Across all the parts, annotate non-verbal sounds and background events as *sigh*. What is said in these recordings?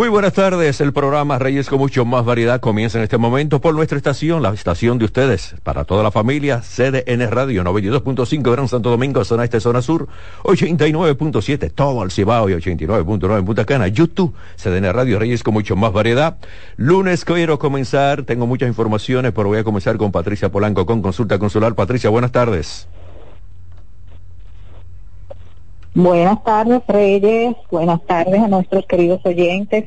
Muy buenas tardes, el programa Reyes con mucho más variedad comienza en este momento por nuestra estación, la estación de ustedes, para toda la familia, CDN Radio 92.5 Gran Santo Domingo, zona este, zona sur, 89.7 todo el Cibao y 89.9 en Punta Cana, YouTube, CDN Radio Reyes con mucho más variedad. Lunes quiero comenzar, tengo muchas informaciones, pero voy a comenzar con Patricia Polanco con consulta consular. Patricia, buenas tardes. Buenas tardes, Reyes. Buenas tardes a nuestros queridos oyentes.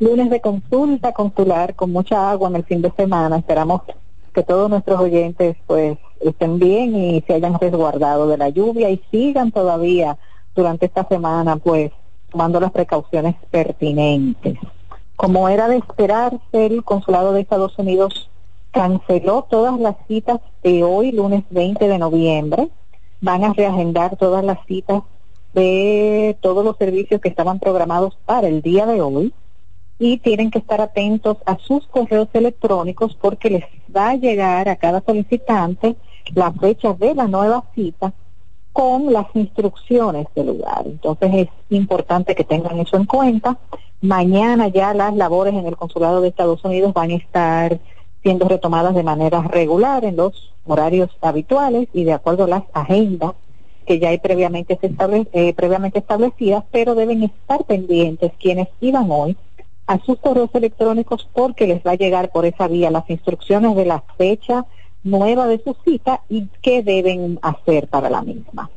Lunes de consulta consular con mucha agua en el fin de semana. Esperamos que todos nuestros oyentes pues estén bien y se hayan resguardado de la lluvia y sigan todavía durante esta semana pues tomando las precauciones pertinentes. Como era de esperarse, el consulado de Estados Unidos canceló todas las citas de hoy, lunes 20 de noviembre. Van a reagendar todas las citas de todos los servicios que estaban programados para el día de hoy y tienen que estar atentos a sus correos electrónicos porque les va a llegar a cada solicitante la fecha de la nueva cita con las instrucciones del lugar. Entonces es importante que tengan eso en cuenta. Mañana ya las labores en el Consulado de Estados Unidos van a estar siendo retomadas de manera regular en los horarios habituales y de acuerdo a las agendas que ya hay previamente, eh, previamente establecidas, pero deben estar pendientes quienes iban hoy a sus correos electrónicos porque les va a llegar por esa vía las instrucciones de la fecha nueva de su cita y qué deben hacer para la misma.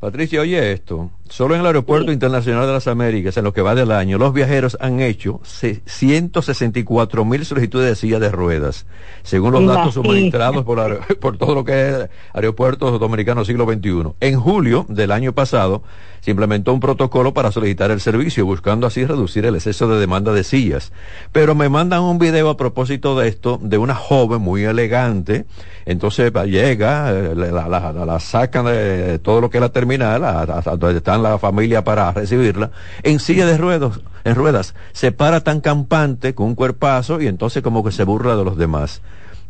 Patricia, oye esto. Solo en el Aeropuerto Internacional de las Américas, en lo que va del año, los viajeros han hecho 164 mil solicitudes de silla de ruedas, según los datos suministrados por, *laughs* por todo lo que es Aeropuertos Dominicanos siglo XXI. En julio del año pasado, se implementó un protocolo para solicitar el servicio, buscando así reducir el exceso de demanda de sillas. Pero me mandan un video a propósito de esto, de una joven muy elegante, entonces llega, eh, la, la, sacan de todo lo que es la terminal, hasta donde están la familia para recibirla, en silla de ruedas, en ruedas, se para tan campante con un cuerpazo y entonces como que se burla de los demás.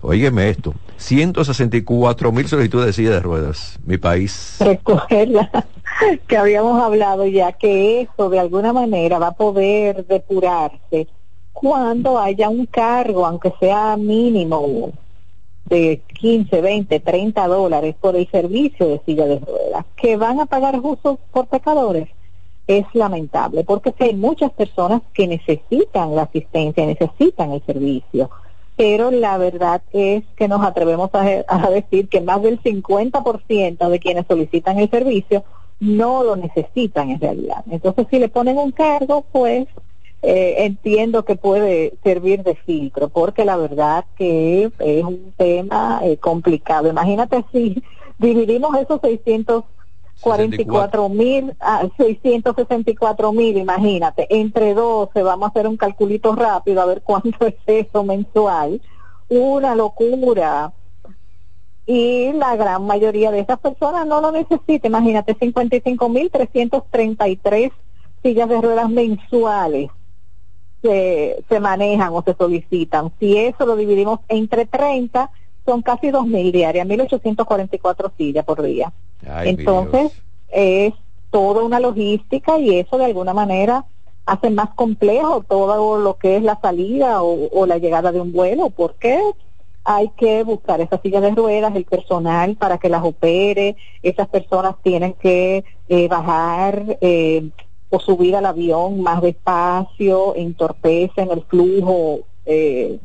Óyeme esto, 164 mil solicitudes de silla de ruedas, mi país. *laughs* Que habíamos hablado ya que eso de alguna manera va a poder depurarse cuando haya un cargo, aunque sea mínimo, de 15, 20, 30 dólares por el servicio de silla de ruedas, que van a pagar justos por pecadores, es lamentable, porque hay muchas personas que necesitan la asistencia, necesitan el servicio, pero la verdad es que nos atrevemos a, *laughs* a decir que más del 50% de quienes solicitan el servicio no lo necesitan en realidad. Entonces, si le ponen un cargo, pues eh, entiendo que puede servir de filtro, porque la verdad que es un tema eh, complicado. Imagínate *laughs* si dividimos esos 600 44 mil, ah, 664 mil, imagínate, entre 12, vamos a hacer un calculito rápido a ver cuánto *laughs* es eso mensual. Una locura. Y la gran mayoría de esas personas no lo necesita, imagínate, 55 mil 333 sillas de ruedas mensuales se, se manejan o se solicitan. Si eso lo dividimos entre 30, son casi 2.000 diarias, 1.844 sillas por día. Entonces, es toda una logística y eso de alguna manera hace más complejo todo lo que es la salida o, la llegada de un vuelo, porque hay que buscar esas sillas de ruedas, el personal para que las opere, esas personas tienen que eh, bajar eh, o subir al avión más despacio, entorpecen el flujo eh,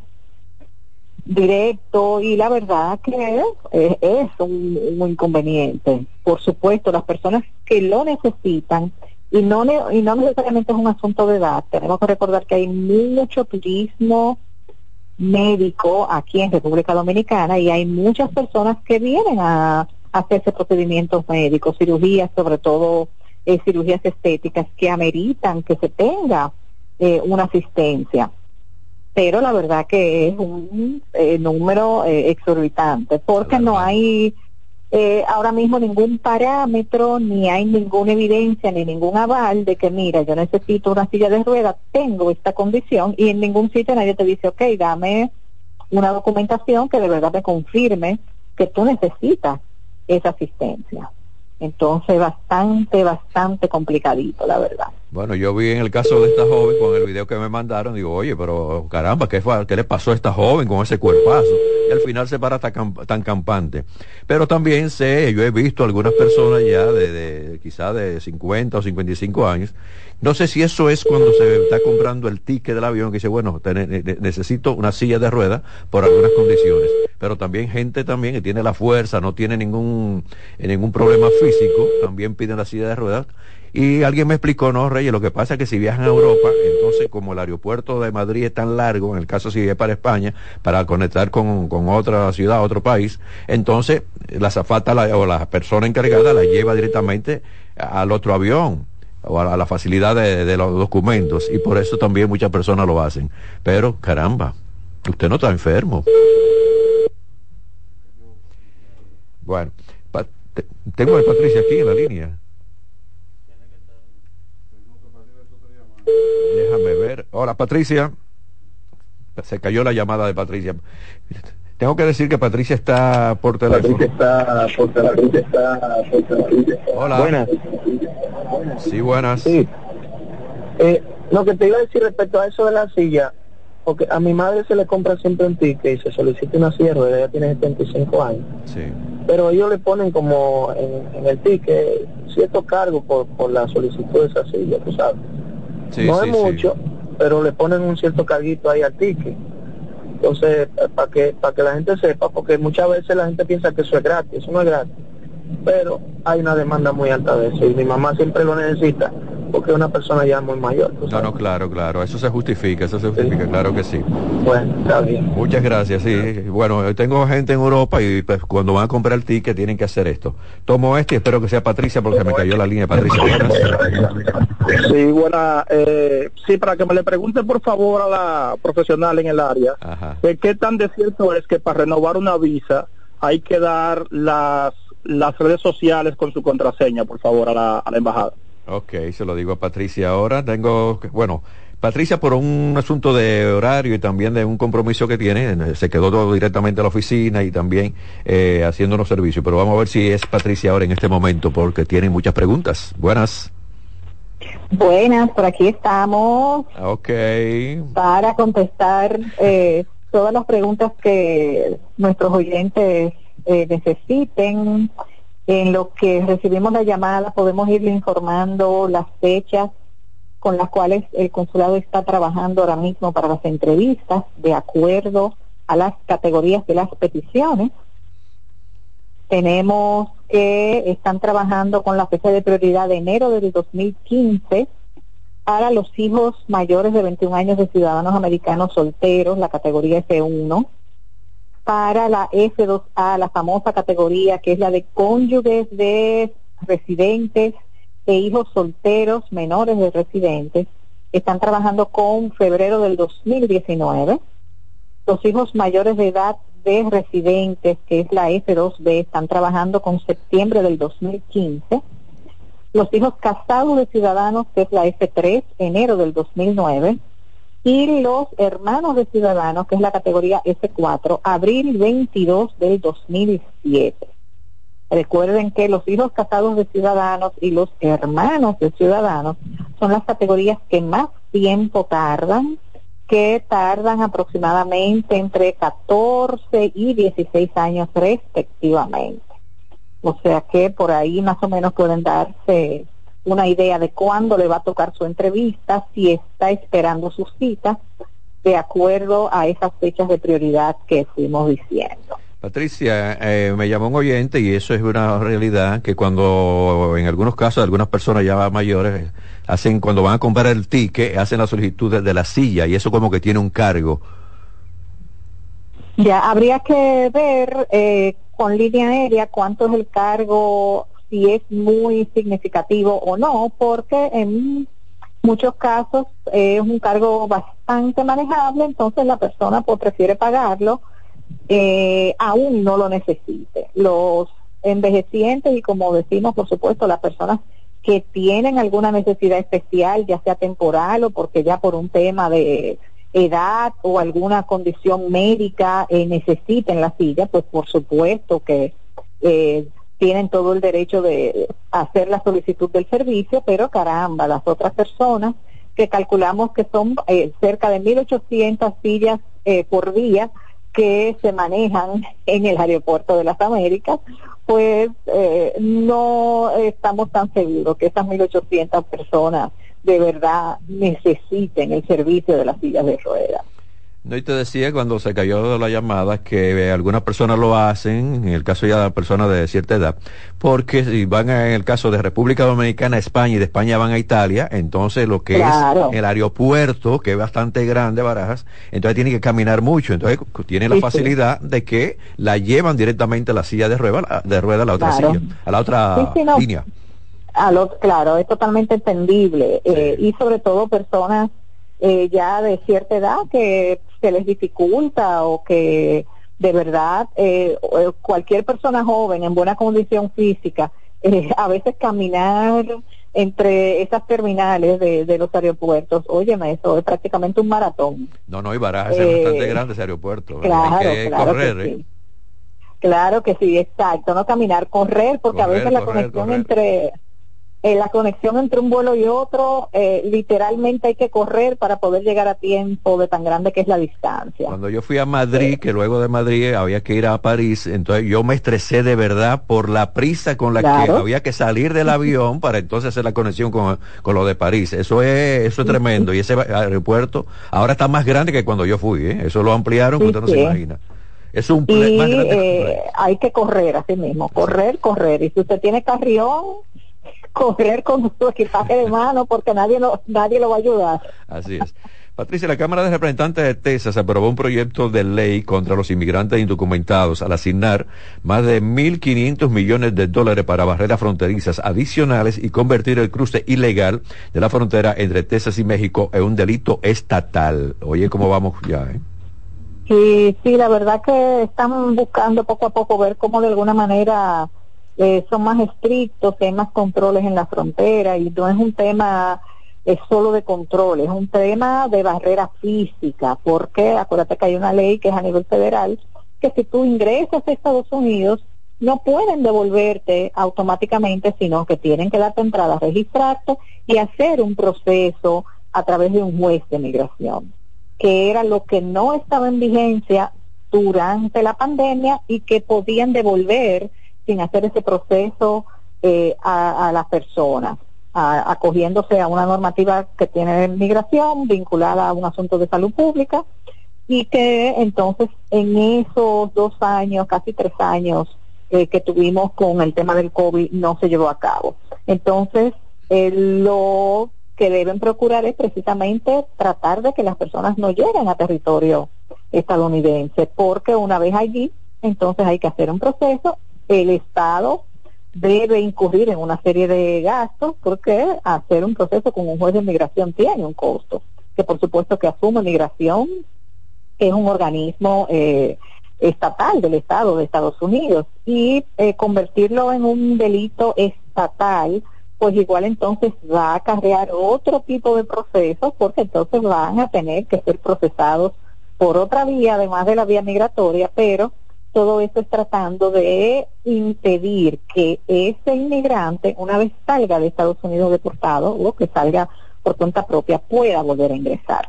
directo y la verdad que es, un, inconveniente. Por supuesto, las personas que lo necesitan y no, y no necesariamente es un asunto de edad, tenemos que recordar que hay mucho turismo médico aquí en República Dominicana y hay muchas personas que vienen a, hacerse procedimientos médicos, cirugías, sobre todo eh, cirugías estéticas que ameritan que se tenga eh, una asistencia pero la verdad que es un eh, número eh, exorbitante, porque no hay eh, ahora mismo ningún parámetro, ni hay ninguna evidencia, ni ningún aval de que, mira, yo necesito una silla de ruedas, tengo esta condición, y en ningún sitio nadie te dice, ok, dame una documentación que de verdad me confirme que tú necesitas esa asistencia. Entonces, bastante, bastante complicadito, la verdad. Bueno, yo vi en el caso de esta joven con el video que me mandaron, digo, oye, pero caramba, ¿qué, fue, qué le pasó a esta joven con ese cuerpazo? Y al final se para tan, tan campante. Pero también sé, yo he visto algunas personas ya de, de quizá de 50 o 55 años no sé si eso es cuando se está comprando el ticket del avión que dice, bueno, necesito una silla de ruedas por algunas condiciones. Pero también gente también que tiene la fuerza, no tiene ningún, ningún problema físico, también piden la silla de ruedas. Y alguien me explicó, no, Reyes, lo que pasa es que si viajan a Europa, entonces como el aeropuerto de Madrid es tan largo, en el caso si es para España, para conectar con, otra ciudad, otro país, entonces la zafata o la persona encargada la lleva directamente al otro avión o a la facilidad de, los documentos y por eso también muchas personas lo hacen. Pero caramba, usted no está enfermo. Bueno, tengo a Patricia aquí en la línea. Déjame ver. Hola Patricia. Se cayó la llamada de Patricia. Tengo que decir que Patricia está por teléfono. Patricia está por teléfono. Hola. Buenas. Sí, buenas. Sí. Eh, lo que te iba a decir respecto a eso de la silla, porque a mi madre se le compra siempre un ticket y se solicita una silla, ella tiene 75 años. Sí. Pero ellos le ponen como en, el ticket cierto cargo por, por la solicitud de esa silla, tú sabes. Sí, no es mucho, pero le ponen un cierto carguito ahí al ticket. Entonces, para que, para que la gente sepa, porque muchas veces la gente piensa que eso es gratis, eso no es gratis. Pero hay una demanda muy alta de eso y mi mamá siempre lo necesita porque es una persona ya muy mayor. No, no, claro, claro, eso se justifica, eso se justifica, claro que sí. Bueno, está bien. Muchas gracias, sí. Bueno, tengo gente en Europa y pues, cuando van a comprar el ticket tienen que hacer esto. Tomo este y espero que sea Patricia porque me cayó la línea. Patricia, Sí, buena. Eh, sí, para que me le pregunte por favor a la profesional en el área, de qué tan de cierto es que para renovar una visa hay que dar las, las redes sociales con su contraseña, por favor, a la, a la embajada. Ok, se lo digo a Patricia ahora. Tengo, bueno, Patricia por un asunto de horario y también de un compromiso que tiene, se quedó todo directamente a la oficina y también eh, haciendo los servicios. Pero vamos a ver si es Patricia ahora en este momento porque tiene muchas preguntas. Buenas. Buenas, por aquí estamos. Ok. Para contestar eh, todas las preguntas que nuestros oyentes eh, necesiten. En lo que recibimos la llamada podemos irle informando las fechas con las cuales el consulado está trabajando ahora mismo para las entrevistas de acuerdo a las categorías de las peticiones. Tenemos que están trabajando con la fecha de prioridad de enero del 2015 para los hijos mayores de 21 años de ciudadanos americanos solteros, la categoría F1 para la F2A, la famosa categoría que es la de cónyuges de residentes e hijos solteros menores de residentes están trabajando con febrero del 2019. Los hijos mayores de edad de residentes, que es la F2B, están trabajando con septiembre del 2015. Los hijos casados de ciudadanos, que es la F3, enero del 2009. Y los hermanos de ciudadanos, que es la categoría F4, abril 22 del 2007. Recuerden que los hijos casados de ciudadanos y los hermanos de ciudadanos son las categorías que más tiempo tardan, que tardan aproximadamente entre 14 y 16 años respectivamente. O sea que por ahí más o menos pueden darse una idea de cuándo le va a tocar su entrevista, si está esperando su cita, de acuerdo a esas fechas de prioridad que fuimos diciendo. Patricia, eh, me llamó un oyente y eso es una realidad que cuando en algunos casos algunas personas ya mayores hacen cuando van a comprar el ticket hacen la solicitud de la silla y eso como que tiene un cargo. Ya habría que ver eh, con línea aérea cuánto es el cargo, si es muy significativo o no, porque en muchos casos es un cargo bastante manejable, entonces la persona pues, prefiere pagarlo eh, aún no lo necesite. Los envejecientes y como decimos, por supuesto, las personas que tienen alguna necesidad especial, ya sea temporal o porque ya por un tema de edad o alguna condición médica eh, necesiten la silla, pues por supuesto que eh, tienen todo el derecho de hacer la solicitud del servicio, pero caramba, las otras personas que calculamos que son eh, cerca de 1.800 sillas eh, por día, que se manejan en el aeropuerto de las Américas, pues eh, no estamos tan seguros que esas 1.800 personas de verdad necesiten el servicio de las sillas de ruedas. No, y te decía cuando se cayó la llamada que algunas personas lo hacen, en el caso ya de personas de cierta edad, porque si van en el caso de República Dominicana a España y de España van a Italia, entonces lo que es el aeropuerto, que es bastante grande, Barajas, entonces tienen que caminar mucho, entonces tiene la facilidad de que la llevan directamente a la silla de rueda, de rueda a la otra silla, a la otra línea. A claro, es totalmente entendible, eh, y sobre todo personas eh, ya de cierta edad que se les dificulta o que de verdad eh, cualquier persona joven en buena condición física, eh, *laughs* a veces caminar entre esas terminales de, los aeropuertos, óyeme, eso es prácticamente un maratón. No, no, y Barajas es bastante grande ese aeropuerto. Claro, claro que sí. Claro que sí, exacto, no caminar, correr, porque a veces la conexión entre eh, la conexión entre un vuelo y otro, eh, literalmente hay que correr para poder llegar a tiempo de tan grande que es la distancia. Cuando yo fui a Madrid, que luego de Madrid había que ir a París, entonces yo me estresé de verdad por la prisa con la que había que salir del avión para entonces hacer la conexión con, lo de París. Eso es, eso es tremendo. Y ese aeropuerto ahora está más grande que cuando yo fui. ¿eh? Eso lo ampliaron, usted no se imagina. Es un y, más grande hay que correr así mismo, correr, correr. Y si usted tiene carrión, correr con *laughs* su equipaje de mano porque nadie lo, nadie lo va a ayudar. Así es. Patricia, la Cámara de Representantes de Texas aprobó un proyecto de ley contra los inmigrantes indocumentados al asignar más de 1.500 millones de dólares para barreras fronterizas adicionales y convertir el cruce ilegal de la frontera entre Texas y México en un delito estatal. Oye, ¿cómo vamos ya? Eh? Sí, sí, la verdad que están buscando poco a poco ver cómo de alguna manera eh, son más estrictos, hay más controles en la frontera y no es un tema es solo de control, es un tema de barrera física, porque acuérdate que hay una ley que es a nivel federal, que si tú ingresas a Estados Unidos, no pueden devolverte automáticamente, sino que tienen que darte entrada, registrarte y hacer un proceso a través de un juez de migración, que era lo que no estaba en vigencia durante la pandemia y que podían devolver sin hacer ese proceso eh, a, las personas, acogiéndose a una normativa que tiene migración vinculada a un asunto de salud pública y que entonces en esos dos años, casi tres años eh, que tuvimos con el tema del COVID no se llevó a cabo. Entonces, eh, lo que deben procurar es precisamente tratar de que las personas no lleguen a territorio estadounidense, porque una vez allí, entonces hay que hacer un proceso el Estado debe incurrir en una serie de gastos porque hacer un proceso con un juez de migración tiene un costo, que por supuesto que asume migración, es un organismo eh, estatal del Estado de Estados Unidos y eh, convertirlo en un delito estatal, pues igual entonces va a acarrear otro tipo de procesos porque entonces van a tener que ser procesados por otra vía, además de la vía migratoria, pero todo esto es tratando de impedir que ese inmigrante, una vez salga de Estados Unidos deportado o que salga por cuenta propia, pueda volver a ingresar.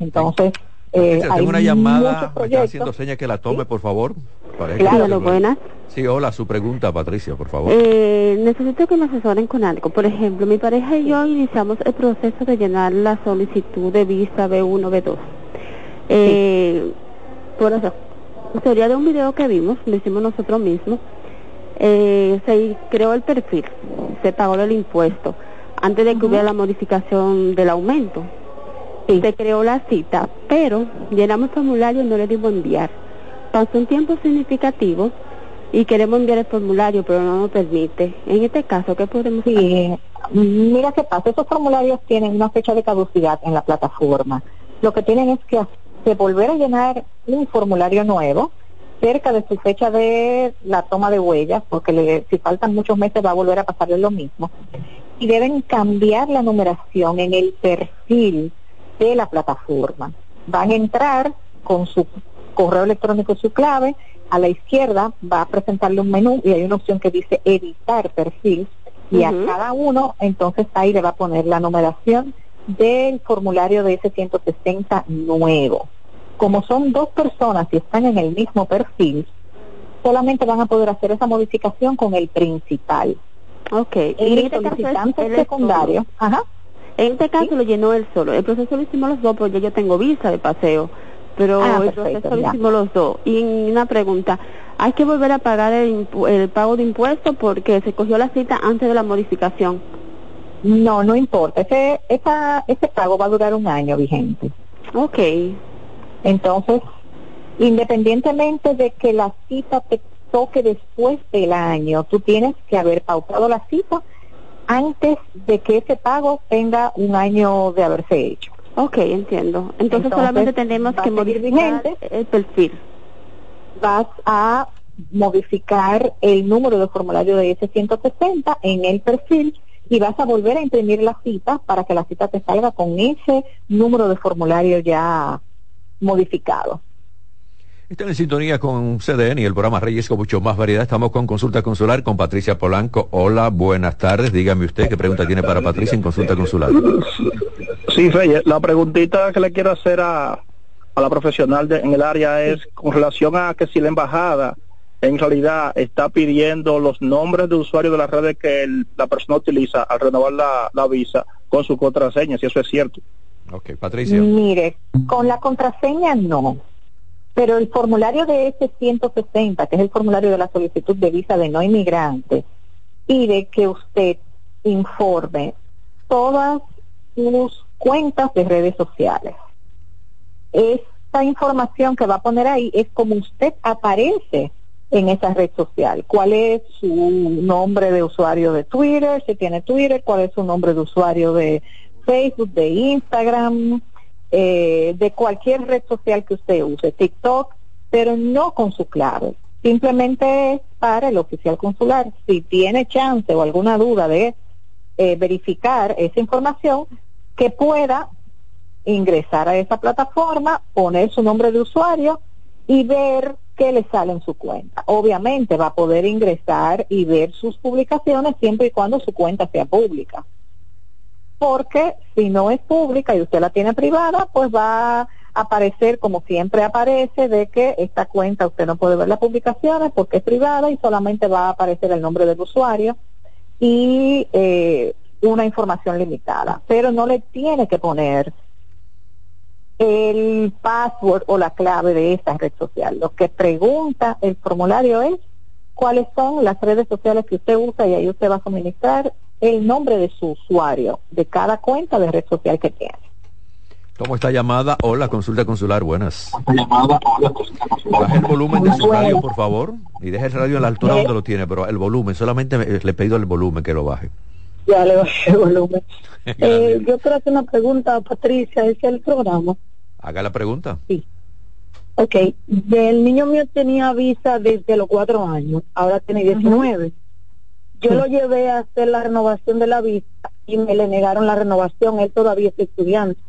Entonces, eh, tengo una llamada, me está haciendo seña que la tome, por favor. Claro, buenas. Sí, hola, su pregunta, Patricia, por favor. Eh, necesito que me asesoren con algo. Por ejemplo, mi pareja y yo iniciamos el proceso de llenar la solicitud de visa B1, B2. Eh, Por eso, teoría de un video que vimos, lo hicimos nosotros mismos, eh, se creó el perfil, se pagó el impuesto, antes de que hubiera la modificación del aumento. Se creó la cita, pero llenamos el formulario y no le dimos enviar. Pasó un tiempo significativo y queremos enviar el formulario, pero no nos permite. En este caso, ¿qué podemos hacer? Mira qué pasa, esos formularios tienen una fecha de caducidad en la plataforma. Lo que tienen es que de volver a llenar un formulario nuevo cerca de su fecha de la toma de huellas, porque si faltan muchos meses va a volver a pasarle lo mismo, y deben cambiar la numeración en el perfil de la plataforma. Van a entrar con su correo electrónico y su clave, a la izquierda va a presentarle un menú y hay una opción que dice editar perfil y a cada uno entonces ahí le va a poner la numeración del formulario de ese 160 nuevo. Como son dos personas y están en el mismo perfil, solamente van a poder hacer esa modificación con el principal. Ok. El este solicitante secundario, ajá. En este caso lo llenó él solo. El proceso lo hicimos los dos porque yo tengo visa de paseo. Pero ah, el proceso lo hicimos los dos. Y una pregunta, ¿hay que volver a pagar el, el pago de impuestos porque se cogió la cita antes de la modificación? No, no importa. Ese, esa, ese pago va a durar un año vigente. Ok. Entonces, independientemente de que la cita te toque después del año, tú tienes que haber pautado la cita antes de que ese pago tenga un año de haberse hecho. Ok, entiendo. Entonces, solamente tenemos que modificar el perfil. Vas a modificar el número de formulario de ese 160 en el perfil y vas a volver a imprimir la cita para que la cita te salga con ese número de formulario ya modificado. Están en sintonía con CDN y el programa Reyes con mucho más variedad. Estamos con consulta consular con Patricia Polanco. Hola, buenas tardes. Dígame usted qué pregunta tiene para Patricia en consulta consular. Sí, Reyes, la preguntita que le quiero hacer a, a la profesional en el área es con relación a que si la embajada en realidad está pidiendo los nombres de usuarios de las redes que la persona utiliza al renovar la, visa con su contraseña, si eso es cierto. Ok, Patricia. Mire, con la contraseña no, pero el formulario de S-160, que es el formulario de la solicitud de visa de no inmigrante, pide que usted informe todas sus cuentas de redes sociales. Esta información que va a poner ahí es como usted aparece en esa red social. ¿Cuál es su nombre de usuario de Twitter? Si tiene Twitter, ¿cuál es su nombre de usuario de Facebook, de Instagram, eh, de cualquier red social que usted use, TikTok, pero no con su clave. Simplemente es para el oficial consular. Si tiene chance o alguna duda de eh, verificar esa información, que pueda ingresar a esa plataforma, poner su nombre de usuario y ver qué le sale en su cuenta. Obviamente va a poder ingresar y ver sus publicaciones siempre y cuando su cuenta sea pública. Porque si no es pública y usted la tiene privada, pues va a aparecer como siempre aparece de que esta cuenta usted no puede ver las publicaciones porque es privada y solamente va a aparecer el nombre del usuario y eh, una información limitada. Pero no le tiene que poner el password o la clave de esa red social. Lo que pregunta el formulario es cuáles son las redes sociales que usted usa y ahí usted va a suministrar el nombre de su usuario de cada cuenta de red social que tiene. ¿Cómo está llamada? Hola, consulta consular, buenas. llamada? Hola, Baja el volumen de su radio, por favor, y deje el radio a la altura donde lo tiene, pero el volumen, solamente le he pedido el volumen que lo baje. Ya le bajé el volumen. *laughs* eh, yo quiero hacer una pregunta a Patricia, ¿es el programa? Haga la pregunta. Sí. Ok, el niño mío tenía visa desde los cuatro años, ahora tiene 19. Yo lo llevé a hacer la renovación de la visa y me le negaron la renovación, él todavía es estudiante.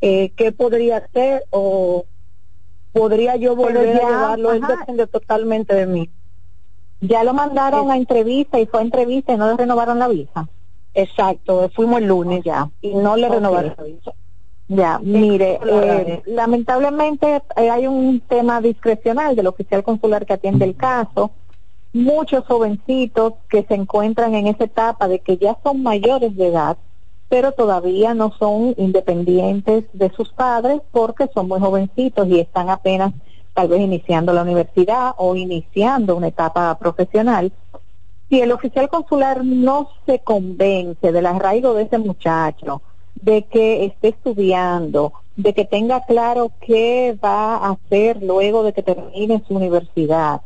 Eh, ¿Qué podría hacer o podría yo volver a llevarlo? Él depende totalmente de mí. Ya lo mandaron a entrevista y fue a entrevista y no le renovaron la visa. Exacto, fuimos el lunes ya y no le renovaron la visa. Ya, mire, eh, lamentablemente eh, hay un tema discrecional del oficial consular que atiende el caso. Muchos jovencitos que se encuentran en esa etapa de que ya son mayores de edad, pero todavía no son independientes de sus padres porque son muy jovencitos y están apenas tal vez iniciando la universidad o iniciando una etapa profesional, si el oficial consular no se convence del arraigo de ese muchacho, de que esté estudiando, de que tenga claro qué va a hacer luego de que termine su universidad,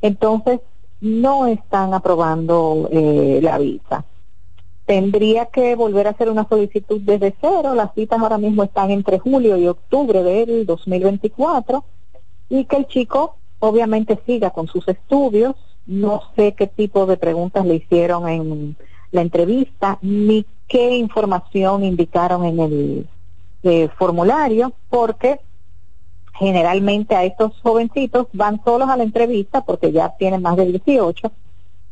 entonces no están aprobando eh, la visa. Tendría que volver a hacer una solicitud desde cero. Las citas ahora mismo están entre julio y octubre del 2024 y que el chico obviamente siga con sus estudios. No sé qué tipo de preguntas le hicieron en la entrevista ni qué información indicaron en el eh, formulario, porque generalmente a estos jovencitos van solos a la entrevista porque ya tienen más de 18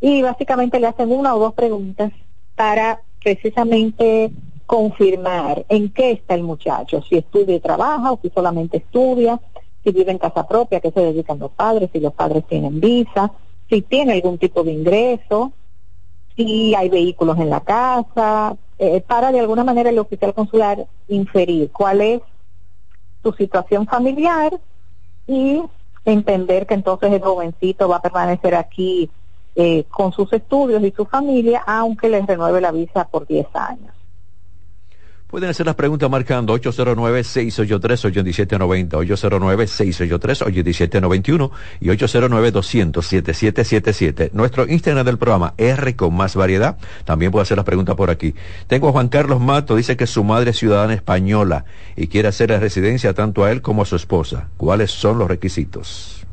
y básicamente le hacen una o dos preguntas para precisamente confirmar en qué está el muchacho, si estudia y trabaja o si solamente estudia, si vive en casa propia, qué se dedican los padres, si los padres tienen visa, si tiene algún tipo de ingreso, si hay vehículos en la casa, eh, para de alguna manera el oficial consular inferir cuál es su situación familiar y entender que entonces el jovencito va a permanecer aquí eh, con sus estudios y su familia, aunque les renueve la visa por 10 años. Pueden hacer las preguntas marcando 809-683-8790, 809-683-8791 y 809-200-7777. Nuestro Instagram del programa, R con más variedad, también puede hacer las preguntas por aquí. Tengo a Juan Carlos Mato, dice que su madre es ciudadana española y quiere hacer la residencia tanto a él como a su esposa. ¿Cuáles son los requisitos?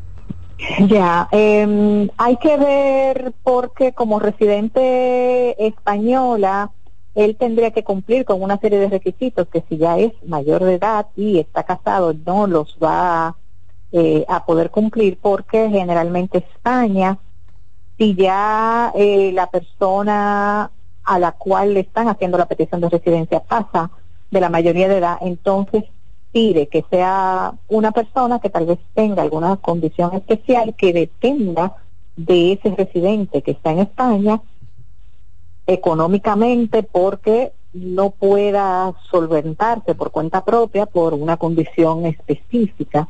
Ya, eh, hay que ver porque como residente española, él tendría que cumplir con una serie de requisitos que si ya es mayor de edad y está casado no los va eh, a poder cumplir porque generalmente España, si ya eh, la persona a la cual le están haciendo la petición de residencia pasa de la mayoría de edad, entonces pide que sea una persona que tal vez tenga alguna condición especial que dependa de ese residente que está en España económicamente porque no pueda solventarse por cuenta propia por una condición específica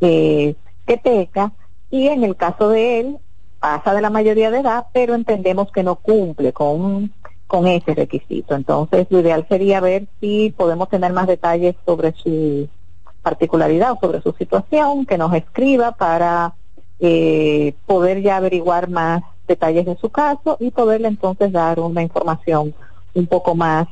eh, que tenga y en el caso de él pasa de la mayoría de edad pero entendemos que no cumple con con ese requisito. Entonces lo ideal sería ver si podemos tener más detalles sobre su particularidad o sobre su situación que nos escriba para eh, poder ya averiguar más detalles de su caso y poderle entonces dar una información un poco más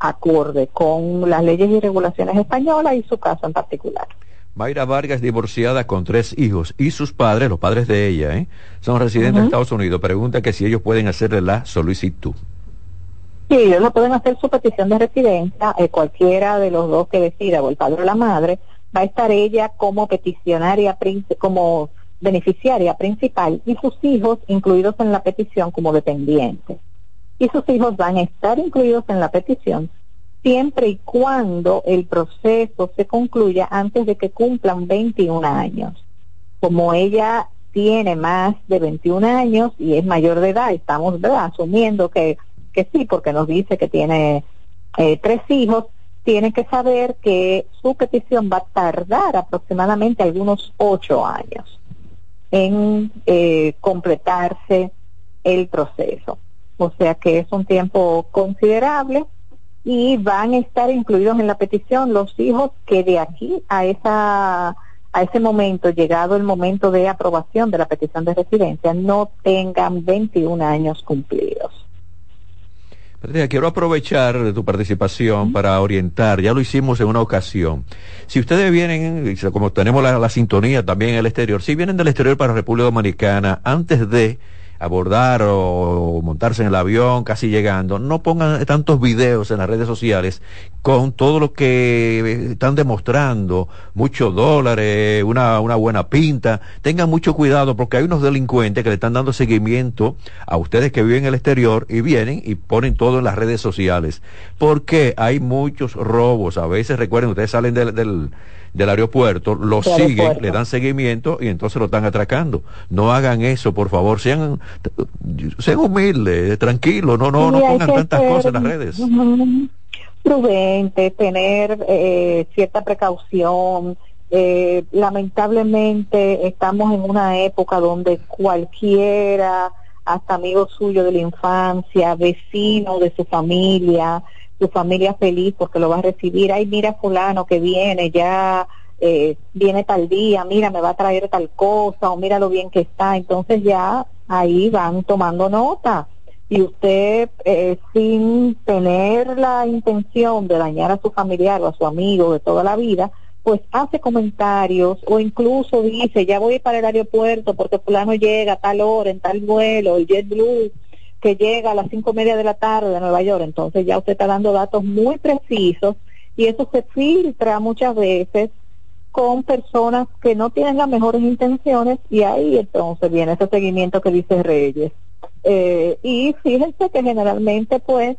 acorde con las leyes y regulaciones españolas y su caso en particular. Mayra Vargas, divorciada con tres hijos y sus padres, los padres de ella, ¿eh? son residentes de Estados Unidos. Pregunta que si ellos pueden hacerle la solicitud. Sí, ellos no pueden hacer su petición de residencia, eh, cualquiera de los dos que decida, o el padre o la madre, va a estar ella como peticionaria, como beneficiaria principal y sus hijos incluidos en la petición como dependientes. Y sus hijos van a estar incluidos en la petición siempre y cuando el proceso se concluya antes de que cumplan 21 años. Como ella tiene más de 21 años y es mayor de edad, estamos asumiendo que, que sí, porque nos dice que tiene eh, tres hijos, tiene que saber que su petición va a tardar aproximadamente algunos ocho años en eh, completarse el proceso. O sea que es un tiempo considerable y van a estar incluidos en la petición los hijos que de aquí a esa a ese momento, llegado el momento de aprobación de la petición de residencia, no tengan 21 años cumplidos. Quiero aprovechar tu participación para orientar, ya lo hicimos en una ocasión. Si ustedes vienen, como tenemos la, la sintonía también en el exterior, si vienen del exterior para República Dominicana, antes de abordar o montarse en el avión casi llegando, no pongan tantos videos en las redes sociales con todo lo que están demostrando, muchos dólares, una, una buena pinta. Tengan mucho cuidado porque hay unos delincuentes que le están dando seguimiento a ustedes que viven en el exterior y vienen y ponen todo en las redes sociales. Porque hay muchos robos. A veces, recuerden, ustedes salen del, del del aeropuerto, lo siguen, le dan seguimiento y entonces lo están atracando. No hagan eso, por favor, sean, sean humildes, tranquilos, no, no, no pongan tantas cosas en las redes. Prudente, tener eh, cierta precaución. Eh, lamentablemente estamos en una época donde cualquiera, hasta amigo suyo de la infancia, vecino de su familia, su familia feliz porque lo va a recibir. Ay, mira fulano que viene, ya eh, viene tal día, mira, me va a traer tal cosa, o mira lo bien que está. Entonces ya ahí van tomando nota. Y usted, eh, sin tener la intención de dañar a su familiar o a su amigo de toda la vida, pues hace comentarios o incluso dice, ya voy para el aeropuerto porque fulano llega a tal hora, en tal vuelo, el JetBlue que llega a las cinco y media de la tarde de Nueva York. Entonces ya usted está dando datos muy precisos y eso se filtra muchas veces con personas que no tienen las mejores intenciones y ahí entonces viene ese seguimiento que dice Reyes. Eh, y fíjense que generalmente pues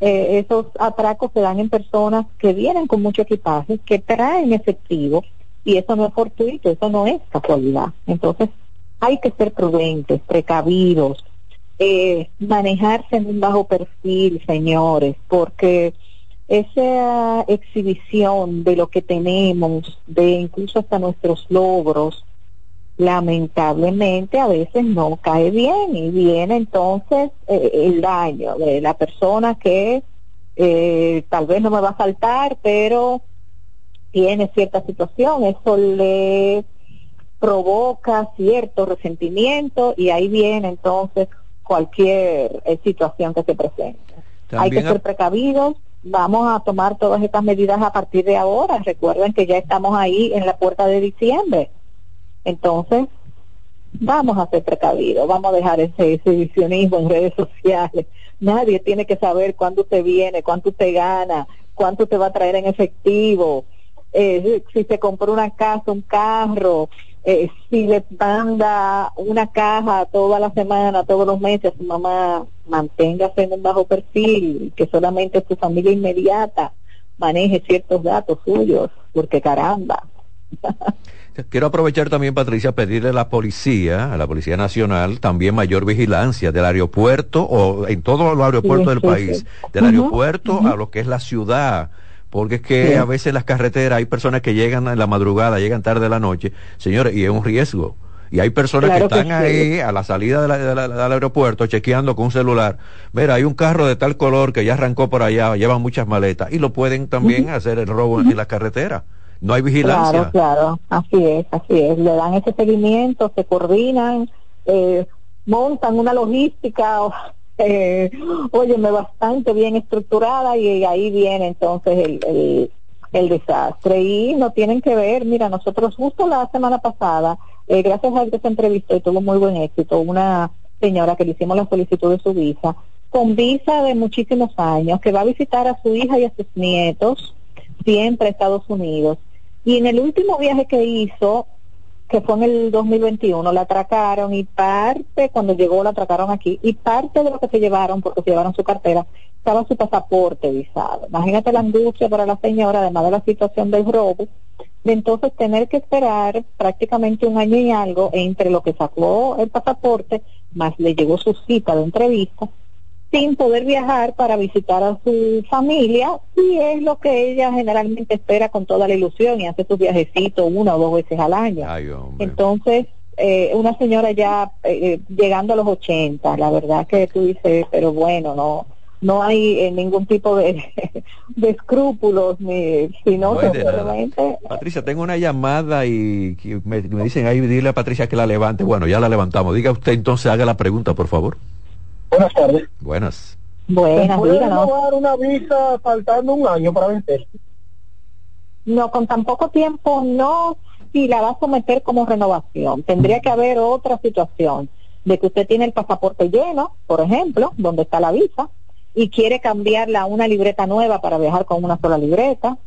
eh, esos atracos se dan en personas que vienen con mucho equipaje, que traen efectivo y eso no es fortuito, eso no es casualidad. Entonces hay que ser prudentes, precavidos, eh, manejarse en un bajo perfil, señores, porque esa exhibición de lo que tenemos, de incluso hasta nuestros logros, lamentablemente a veces no cae bien y viene entonces eh, el daño de la persona que eh, tal vez no me va a faltar, pero tiene cierta situación, eso le provoca cierto resentimiento y ahí viene entonces cualquier eh, situación que se presente. Hay que ser precavidos, vamos a tomar todas estas medidas a partir de ahora. Recuerden que ya estamos ahí en la puerta de diciembre. Entonces, vamos a ser precavidos, vamos a dejar ese exhibicionismo en redes *laughs* sociales. Nadie tiene que saber cuándo usted viene, cuánto usted gana, cuánto te va a traer en efectivo, eh, si se compró una casa, un carro, eh, si le manda una caja toda la semana, todos los meses, su mamá manténgase en un bajo perfil, que solamente su familia inmediata maneje ciertos datos suyos, porque caramba. *laughs* Quiero aprovechar también, Patricia, pedirle a la policía, a la Policía Nacional, también mayor vigilancia del aeropuerto o en todos los aeropuertos del país, del aeropuerto a lo que es la ciudad porque es que a veces en las carreteras hay personas que llegan en la madrugada, llegan tarde de la noche, señores, y es un riesgo. Y hay personas que están ahí a la salida del aeropuerto chequeando con un celular. Mira, hay un carro de tal color que ya arrancó por allá, lleva muchas maletas y lo pueden también hacer el robo en la carretera. No hay vigilancia. Claro, claro, así es, así es. Le dan ese seguimiento, se coordinan, eh, montan una logística eh, óyeme, bastante bien estructurada y ahí viene entonces el, el, desastre. Y no tienen que ver, mira, nosotros justo la semana pasada, eh, gracias a que se entrevistó y tuvo muy buen éxito, una señora que le hicimos la solicitud de su visa, con visa de muchísimos años, que va a visitar a su hija y a sus nietos, siempre a Estados Unidos. Y en el último viaje que hizo, que fue en el 2021, la atracaron y parte, cuando llegó la atracaron aquí, y parte de lo que se llevaron, porque se llevaron su cartera, estaba su pasaporte visado. Imagínate la angustia para la señora, además de la situación del robo, de entonces tener que esperar prácticamente un año y algo entre lo que sacó el pasaporte, más le llegó su cita de entrevista, sin poder viajar para visitar a su familia y es lo que ella generalmente espera con toda la ilusión y hace sus viajecitos una o dos veces al año. Entonces, eh, una señora ya eh, llegando a los 80, la verdad que tú dices, pero bueno, no no hay eh, ningún tipo de, *laughs* de escrúpulos ni sino simplemente Patricia tengo una llamada y me, dicen ahí dile a Patricia que la levante bueno ya la levantamos. Diga usted entonces haga la pregunta por favor buenas tardes. Buenas. Buenas ¿Puede renovar una visa faltando un año para vencer no con tan poco tiempo no si la va a someter como renovación. Tendría que haber otra situación de que usted tiene el pasaporte lleno por ejemplo donde está la visa y quiere cambiarla a una libreta nueva para viajar con una sola libreta,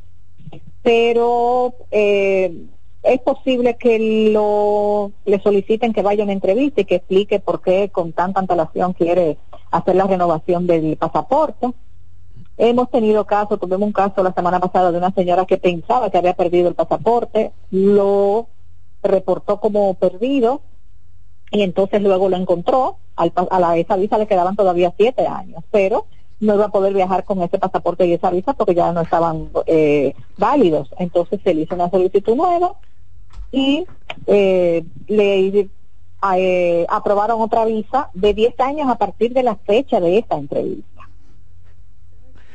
pero eh, es posible que lo le soliciten que vaya a una entrevista y que explique por qué con tanta antelación quiere hacer la renovación del pasaporte. Hemos tenido casos, tuvimos un caso la semana pasada de una señora que pensaba que había perdido el pasaporte, lo reportó como perdido y entonces luego lo encontró, a la, esa visa le quedaban todavía siete años, pero no iba a poder viajar con ese pasaporte y esa visa porque ya no estaban eh, válidos. Entonces se le hizo una solicitud nueva y eh, le eh, aprobaron otra visa de 10 años a partir de la fecha de esta entrevista.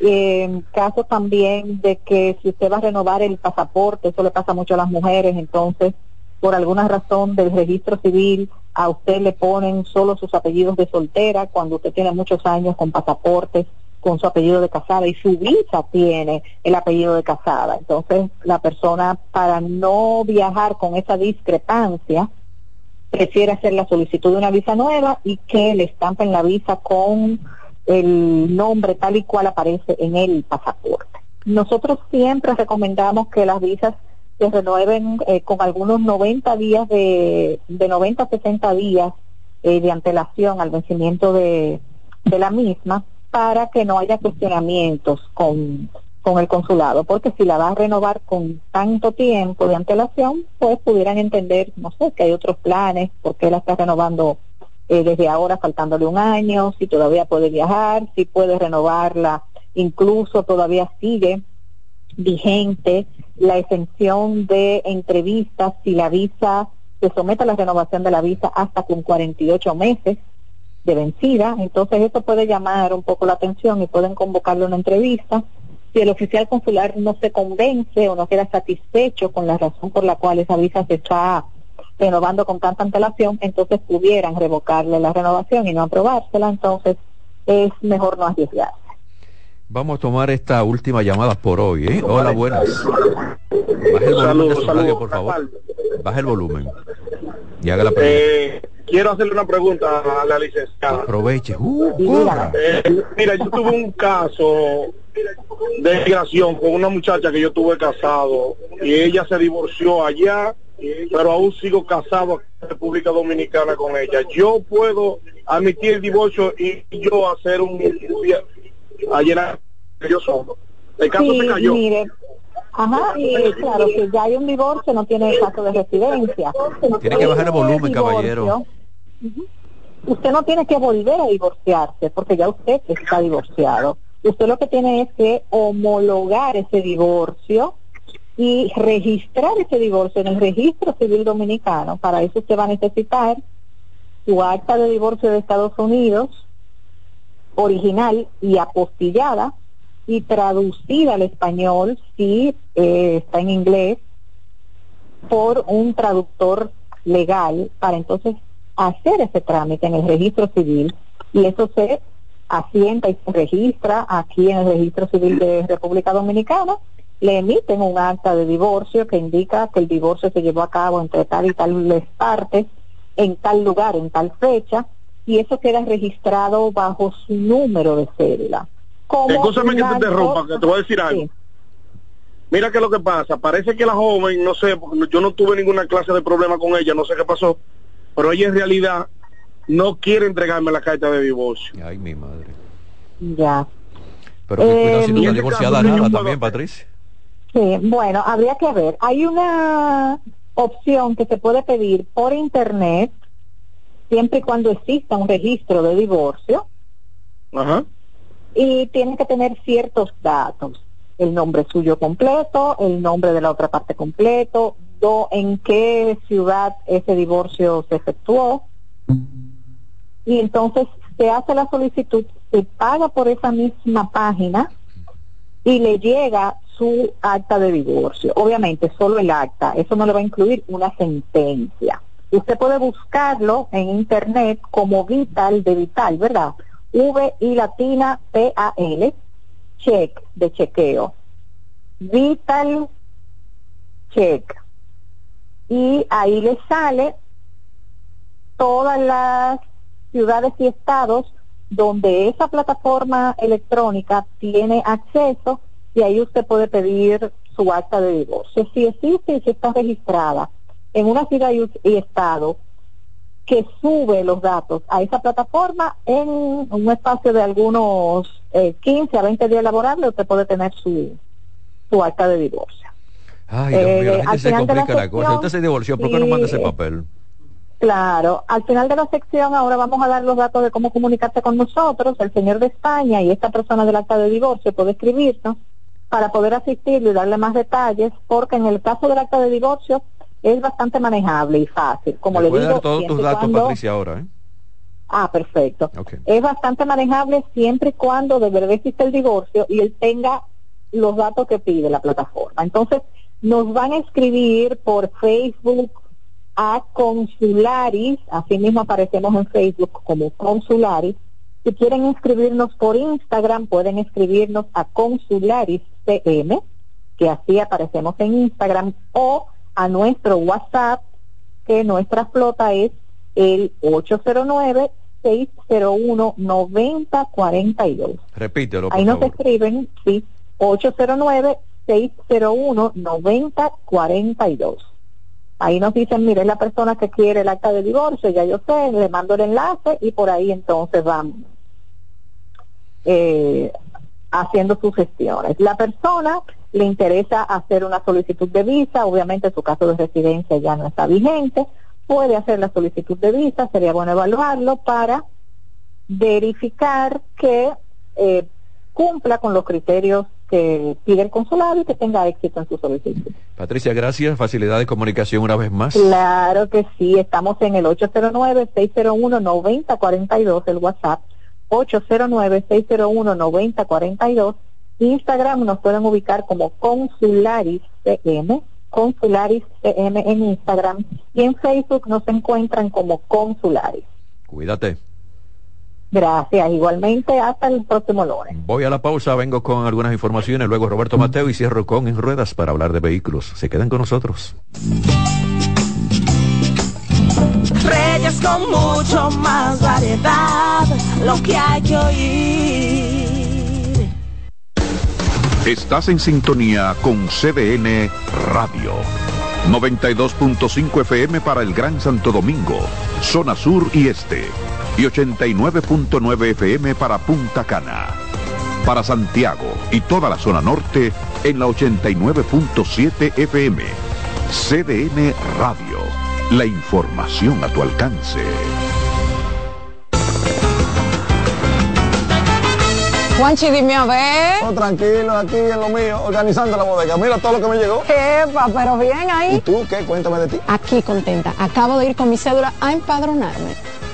En caso también de que si usted va a renovar el pasaporte, eso le pasa mucho a las mujeres, entonces por alguna razón del registro civil a usted le ponen solo sus apellidos de soltera cuando usted tiene muchos años con pasaportes con su apellido de casada y su visa tiene el apellido de casada. Entonces, la persona para no viajar con esa discrepancia prefiere hacer la solicitud de una visa nueva y que le estampen la visa con el nombre tal y cual aparece en el pasaporte. Nosotros siempre recomendamos que las visas se renueven eh, con algunos 90 días de, de 90 a 60 días eh, de antelación al vencimiento de, de la misma para que no haya cuestionamientos con, con el consulado, porque si la va a renovar con tanto tiempo de antelación, pues pudieran entender, no sé, que hay otros planes, por qué la está renovando eh, desde ahora faltándole un año, si todavía puede viajar, si puede renovarla, incluso todavía sigue vigente la exención de entrevistas si la visa se somete a la renovación de la visa hasta con 48 meses de vencida, entonces eso puede llamar un poco la atención y pueden convocarle una entrevista. Si el oficial consular no se convence o no queda satisfecho con la razón por la cual esa visa se está renovando con tanta antelación, entonces pudieran revocarle la renovación y no aprobársela, entonces es mejor no arriesgarse. Vamos a tomar esta última llamada por hoy. ¿eh? Hola, buenas. Baja el volumen de su radio, por favor. Baja el volumen. Y haga la pregunta. Quiero hacerle una pregunta a la licenciada. Aproveche. Uh, eh, mira, yo tuve un caso de migración con una muchacha que yo tuve casado y ella se divorció allá, pero aún sigo casado en República Dominicana con ella. Yo puedo admitir el divorcio y yo hacer un ayer yo solo. El caso se cayó. Mire. Ajá, y claro, si ya hay un divorcio, no tiene caso de residencia. Tiene que bajar el volumen, caballero. Usted no tiene que volver a divorciarse, porque ya usted está divorciado. Usted lo que tiene es que homologar ese divorcio y registrar ese divorcio en el registro civil dominicano. Para eso usted va a necesitar su acta de divorcio de Estados Unidos, original y apostillada y traducida al español si eh, está en inglés por un traductor legal para entonces hacer ese trámite en el registro civil y eso se asienta y se registra aquí en el registro civil de República Dominicana le emiten un acta de divorcio que indica que el divorcio se llevó a cabo entre tal y tal partes en tal lugar, en tal fecha, y eso queda registrado bajo su número de cédula. Escúchame que te interrumpa, que te voy a decir algo. Mira qué es lo que pasa, parece que la joven, no sé, yo no tuve ninguna clase de problema con ella, no sé qué pasó, pero ella en realidad no quiere entregarme la carta de divorcio. Ay, mi madre. Ya. Pero eh, si no está divorciada nada también, Patricia. Sí, bueno, habría que ver. Hay una opción que se puede pedir por internet siempre y cuando exista un registro de divorcio. Y tiene que tener ciertos datos, el nombre suyo completo, el nombre de la otra parte completo, en qué ciudad ese divorcio se efectuó. Y entonces se hace la solicitud se paga por esa misma página y le llega su acta de divorcio. Obviamente, solo el acta, eso no le va a incluir una sentencia. Usted puede buscarlo en internet como Vital de Vital, ¿verdad? V y latina P A L, check de chequeo. Vital check. Y ahí le sale todas las ciudades y estados donde esa plataforma electrónica tiene acceso y ahí usted puede pedir su acta de divorcio. Si existe y si está registrada en una ciudad y estado que sube los datos a esa plataforma en un espacio de algunos 15 eh, a 20 días laborables, usted puede tener su, su acta de divorcio. Ay, Dios mío, la eh, gente se complica la, cosa. Usted se divorció, ¿por qué no manda ese papel? Claro, al final de la sección ahora vamos a dar los datos de cómo comunicarse con nosotros. El señor de España y esta persona del acta de divorcio puede escribirnos para poder asistirle y darle más detalles, porque en el caso del acta de divorcio es bastante manejable y fácil. Como le, digo, dar todos tus datos, Patricia, ahora. ¿eh? Ah, perfecto. Es bastante manejable siempre y cuando de verdad existe el divorcio y él tenga los datos que pide la plataforma. Entonces, nos van a escribir por Facebook a Consularis, así mismo aparecemos en Facebook como Consularis. Si quieren inscribirnos por Instagram, pueden escribirnos a Consularis CM, que así aparecemos en Instagram, o a nuestro WhatsApp, que nuestra flota es el 809 601 9042. Repítelo. Ahí nos escriben, sí, 809 601 9042. Ahí nos dicen, mire, la persona que quiere el acta de divorcio, ya yo sé, le mando el enlace y por ahí entonces van eh, haciendo sus gestiones. La persona le interesa hacer una solicitud de visa, obviamente su caso de residencia ya no está vigente, puede hacer la solicitud de visa, sería bueno evaluarlo para verificar que eh, cumpla con los criterios que pide el consulado y que tenga éxito en su solicitud. Patricia, gracias. Facilidad de comunicación una vez más. Claro que sí. Estamos en el 809-601-9042, el WhatsApp. 809-601-9042 Instagram nos pueden ubicar como Consularis CM, Consularis CM en Instagram y en Facebook nos encuentran como Consularis. Cuídate. Gracias, igualmente hasta el próximo lunes. Voy a la pausa, vengo con algunas informaciones, luego Roberto Mateo y cierro con En Ruedas para hablar de vehículos. Se quedan con nosotros. Reyes con mucho más variedad, lo que hay que oír. Estás en sintonía con CDN Radio. 92.5 FM para el Gran Santo Domingo, zona sur y este. Y 89.9 FM para Punta Cana. Para Santiago y toda la zona norte en la 89.7 FM. CDN Radio. La información a tu alcance. Juanchi, dime a ver. Oh, tranquilo, aquí en lo mío, organizando la bodega. Mira todo lo que me llegó. Epa, pero bien ahí. ¿Y tú qué? Cuéntame de ti. Aquí contenta. Acabo de ir con mi cédula a empadronarme.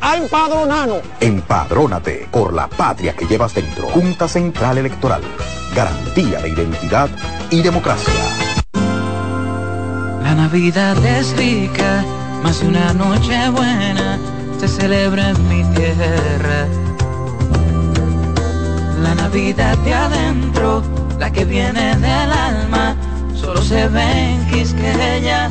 a empadronarnos. Empadrónate por la patria que llevas dentro. Junta Central Electoral. Garantía de identidad y democracia. La Navidad es rica, más de una noche buena se celebra en mi tierra. La Navidad de adentro, la que viene del alma, solo se ve en Quisqueya.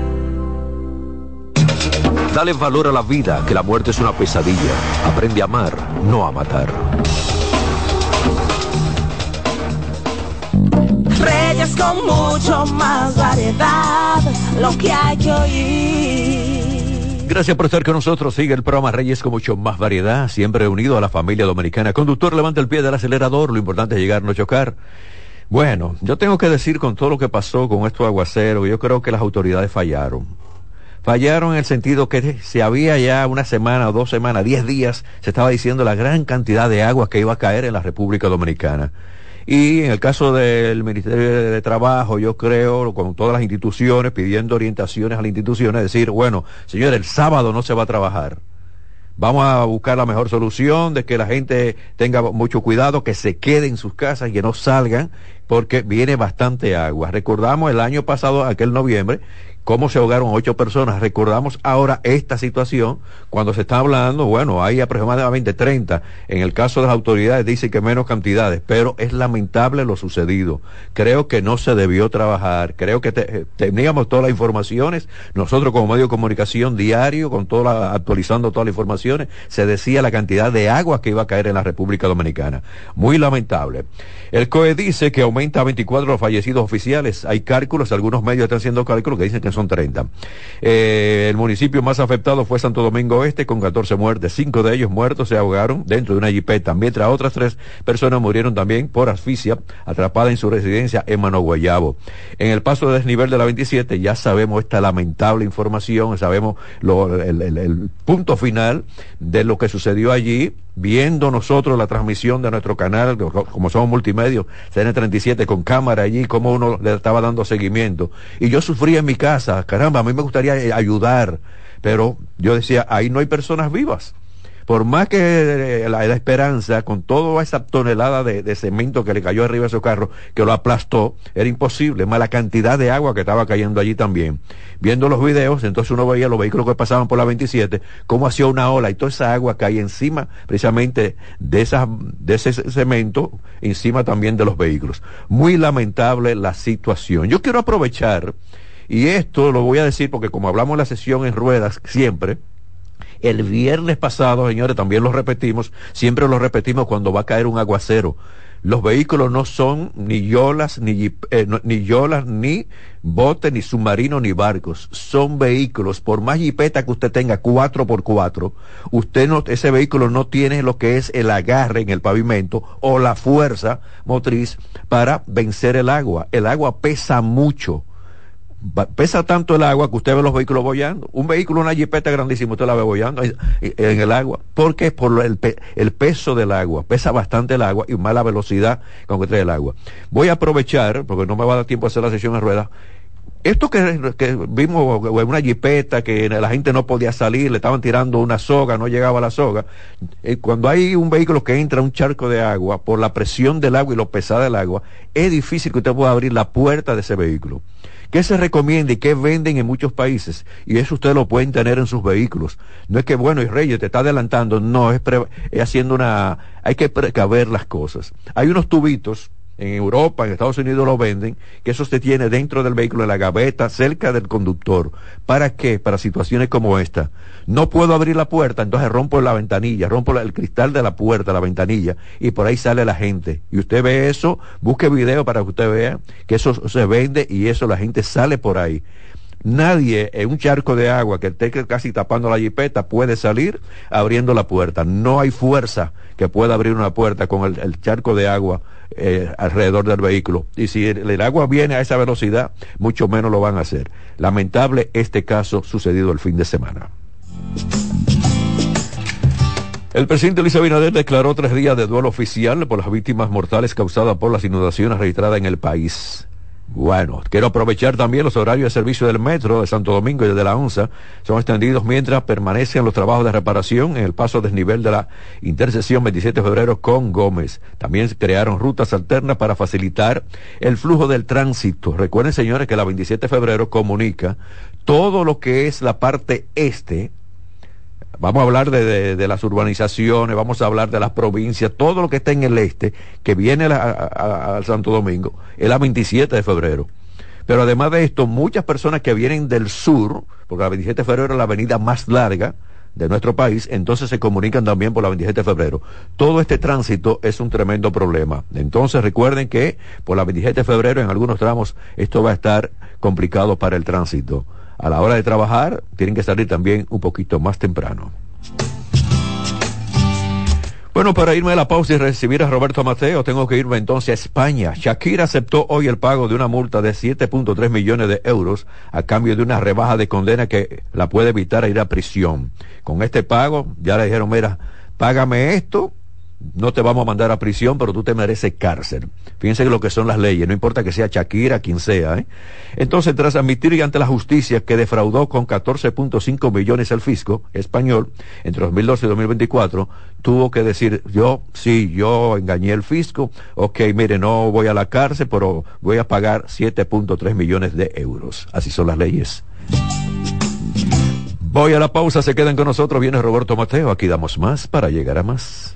Dale valor a la vida, que la muerte es una pesadilla. Aprende a amar, no a matar. Reyes con mucho más variedad, lo que hay que oír. Gracias por estar con nosotros. Sigue el programa Reyes con mucho más variedad, siempre unido a la familia dominicana. Conductor, levanta el pie del acelerador. Lo importante es llegar, no chocar. Bueno, yo tengo que decir con todo lo que pasó con estos aguaceros, yo creo que las autoridades fallaron. Fallaron en el sentido que si había ya una semana o dos semanas, diez días, se estaba diciendo la gran cantidad de agua que iba a caer en la República Dominicana. Y en el caso del Ministerio de Trabajo, yo creo, con todas las instituciones, pidiendo orientaciones a las instituciones, decir, bueno, señor, el sábado no se va a trabajar. Vamos a buscar la mejor solución de que la gente tenga mucho cuidado, que se quede en sus casas y que no salgan, porque viene bastante agua. Recordamos el año pasado, aquel noviembre, cómo se ahogaron ocho personas. Recordamos ahora esta situación cuando se está hablando, bueno, hay aproximadamente 30. En el caso de las autoridades dicen que menos cantidades, pero es lamentable lo sucedido. Creo que no se debió trabajar. Creo que te, teníamos todas las informaciones. Nosotros como medio de comunicación diario, con toda la, actualizando todas las informaciones, se decía la cantidad de agua que iba a caer en la República Dominicana. Muy lamentable. El COE dice que aumenta a 24 los fallecidos oficiales. Hay cálculos, algunos medios están haciendo cálculos que dicen que son 30. Eh, el municipio más afectado fue Santo Domingo Este, con 14 muertes. Cinco de ellos muertos se ahogaron dentro de una jipeta, mientras otras tres personas murieron también por asfixia, atrapadas en su residencia en Manoguayabo. En el paso de desnivel de la 27 ya sabemos esta lamentable información, sabemos lo, el punto final de lo que sucedió allí viendo nosotros la transmisión de nuestro canal, como somos multimedios, CN37 con cámara allí, como uno le estaba dando seguimiento. Y yo sufría en mi casa, caramba, a mí me gustaría ayudar, pero yo decía, ahí no hay personas vivas por más que la, la, esperanza, con toda esa tonelada de, cemento que le cayó arriba a su carro, que lo aplastó, era imposible, más la cantidad de agua que estaba cayendo allí también. Viendo los videos, entonces uno veía los vehículos que pasaban por la 27, cómo hacía una ola y toda esa agua caía encima precisamente de, esa, de ese cemento, encima también de los vehículos. Muy lamentable la situación. Yo quiero aprovechar, y esto lo voy a decir porque como hablamos en la sesión en ruedas siempre, el viernes pasado, señores, también lo repetimos, siempre lo repetimos cuando va a caer un aguacero. Los vehículos no son ni yolas, ni, eh, ni yolas, ni botes, ni submarinos, ni barcos. Son vehículos. Por más jipeta que usted tenga, cuatro por cuatro, usted no, ese vehículo no tiene lo que es el agarre en el pavimento o la fuerza motriz para vencer el agua. El agua pesa mucho pesa tanto el agua que usted ve los vehículos bollando. Un vehículo, una jipeta grandísima, usted la ve bollando en el agua. ¿Por qué? Por el, peso del agua. Pesa bastante el agua y más la velocidad con que trae el agua. Voy a aprovechar, porque no me va a dar tiempo a hacer la sesión en ruedas, esto que, que, vimos una jipeta que la gente no podía salir, le estaban tirando una soga, no llegaba la soga. Eh, cuando hay un vehículo que entra a un charco de agua, por la presión del agua y lo pesada del agua, es difícil que usted pueda abrir la puerta de ese vehículo. ¿Qué se recomienda y qué venden en muchos países? Y eso ustedes lo pueden tener en sus vehículos. No es que, bueno, y Reyes te está adelantando, no, es, es haciendo una... Hay que precaver las cosas. Hay unos tubitos en Europa, en Estados Unidos lo venden, que eso se tiene dentro del vehículo, en la gaveta, cerca del conductor. ¿Para qué? Para situaciones como esta. No puedo abrir la puerta, entonces rompo la ventanilla, rompo el cristal de la puerta, la ventanilla, y por ahí sale la gente. Y usted ve eso, busque video para que usted vea que eso se vende y eso la gente sale por ahí. Nadie en un charco de agua que esté casi tapando la jipeta puede salir abriendo la puerta. No hay fuerza que pueda abrir una puerta con el charco de agua eh, alrededor del vehículo. Y si el, agua viene a esa velocidad, mucho menos lo van a hacer. Lamentable este caso sucedido el fin de semana. El presidente Luis Abinader declaró tres días de duelo oficial por las víctimas mortales causadas por las inundaciones registradas en el país. Bueno, quiero aprovechar también los horarios de servicio del metro de Santo Domingo y de la ONSA. Son extendidos mientras permanecen los trabajos de reparación en el paso desnivel de la intersección 27 de febrero con Gómez. También crearon rutas alternas para facilitar el flujo del tránsito. Recuerden, señores, que la 27 de febrero comunica todo lo que es la parte este Vamos a hablar de, las urbanizaciones, vamos a hablar de las provincias, todo lo que está en el este, que viene al Santo Domingo, es la 27 de febrero. Pero además de esto, muchas personas que vienen del sur, porque la 27 de febrero es la avenida más larga de nuestro país, entonces se comunican también por la 27 de febrero. Todo este tránsito es un tremendo problema. Entonces recuerden que por la 27 de febrero en algunos tramos esto va a estar complicado para el tránsito a la hora de trabajar tienen que salir también un poquito más temprano. Bueno, para irme a la pausa y recibir a Roberto Mateo, tengo que irme entonces a España. Shakira aceptó hoy el pago de una multa de 7.3 millones de euros a cambio de una rebaja de condena que la puede evitar ir a prisión. Con este pago, ya le dijeron, mira, págame esto no te vamos a mandar a prisión, pero tú te mereces cárcel. Fíjense lo que son las leyes, no importa que sea Shakira, quien sea. ¿eh? Entonces, tras admitir ante la justicia que defraudó con 14.5 millones al fisco español entre 2012 y 2024, tuvo que decir, yo, sí, yo engañé al fisco, ok, mire, no voy a la cárcel, pero voy a pagar 7.3 millones de euros. Así son las leyes. Voy a la pausa, se quedan con nosotros, viene Roberto Mateo, aquí damos más para llegar a más.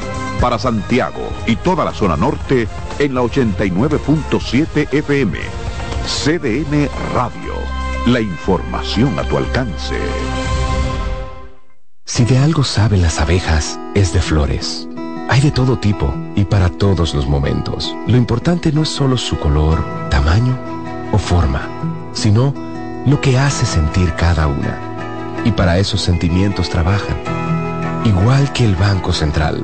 para Santiago y toda la zona norte en la 89.7 FM. CDN Radio. La información a tu alcance. Si de algo saben las abejas, es de flores. Hay de todo tipo y para todos los momentos. Lo importante no es solo su color, tamaño o forma, sino lo que hace sentir cada una. Y para esos sentimientos trabajan. Igual que el Banco Central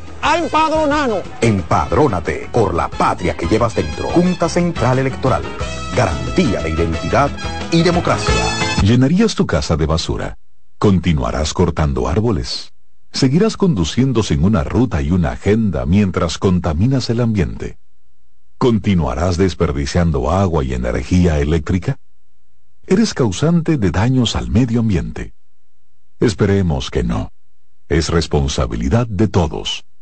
a empadronarnos. Empadrónate por la patria que llevas dentro. Junta Central Electoral. Garantía de identidad y democracia. ¿Llenarías tu casa de basura? ¿Continuarás cortando árboles? ¿Seguirás conduciendo sin una ruta y una agenda mientras contaminas el ambiente? ¿Continuarás desperdiciando agua y energía eléctrica? ¿Eres causante de daños al medio ambiente? Esperemos que no. Es responsabilidad de todos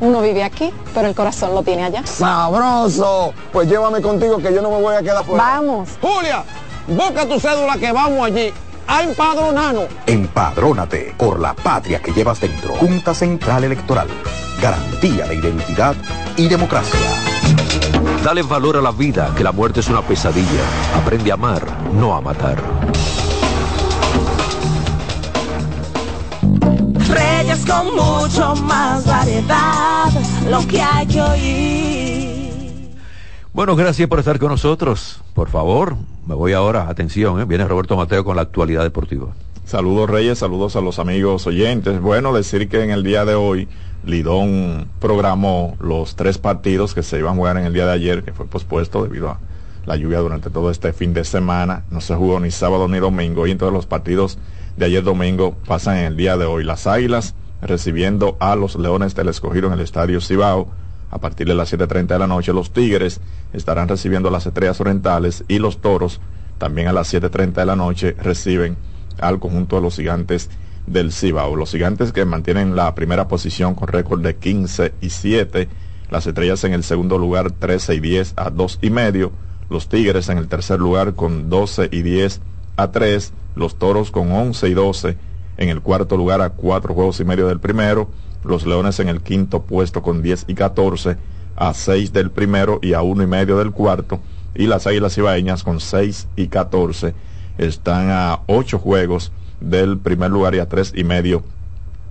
uno vive aquí, pero el corazón lo tiene allá. ¡Sabroso! Pues llévame contigo que yo no me voy a quedar fuera. Vamos. Julia, busca tu cédula que vamos allí a empadronarnos. Empadrónate por la patria que llevas dentro. Junta Central Electoral. Garantía de identidad y democracia. Dale valor a la vida, que la muerte es una pesadilla. Aprende a amar, no a matar. Con mucho más variedad, lo que hay que oír. Bueno, gracias por estar con nosotros. Por favor, me voy ahora. Atención, ¿eh? viene Roberto Mateo con la actualidad deportiva. Saludos Reyes, saludos a los amigos oyentes. Bueno, decir que en el día de hoy Lidón programó los tres partidos que se iban a jugar en el día de ayer, que fue pospuesto debido a la lluvia durante todo este fin de semana. No se jugó ni sábado ni domingo y entonces los partidos de ayer domingo pasan en el día de hoy. Las Águilas recibiendo a los Leones del Escogido en el Estadio Cibao a partir de las 7.30 de la noche. Los Tigres estarán recibiendo a las Estrellas Orientales y los Toros también a las 7.30 de la noche reciben al conjunto de los gigantes del Cibao. Los gigantes que mantienen la primera posición con récord de 15 y 7. Las estrellas en el segundo lugar 13 y 10 a 2 y medio. Los Tigres en el tercer lugar con 12 y 10 a 3. Los Toros con 11 y 12 en el cuarto lugar a 4 juegos y medio del primero. Los Leones en el quinto puesto con 10 y 14 a 6 del primero y a 1 y medio del cuarto. Y las Águilas Ibaeñas con 6 y 14 están a 8 juegos del primer lugar y a tres y medio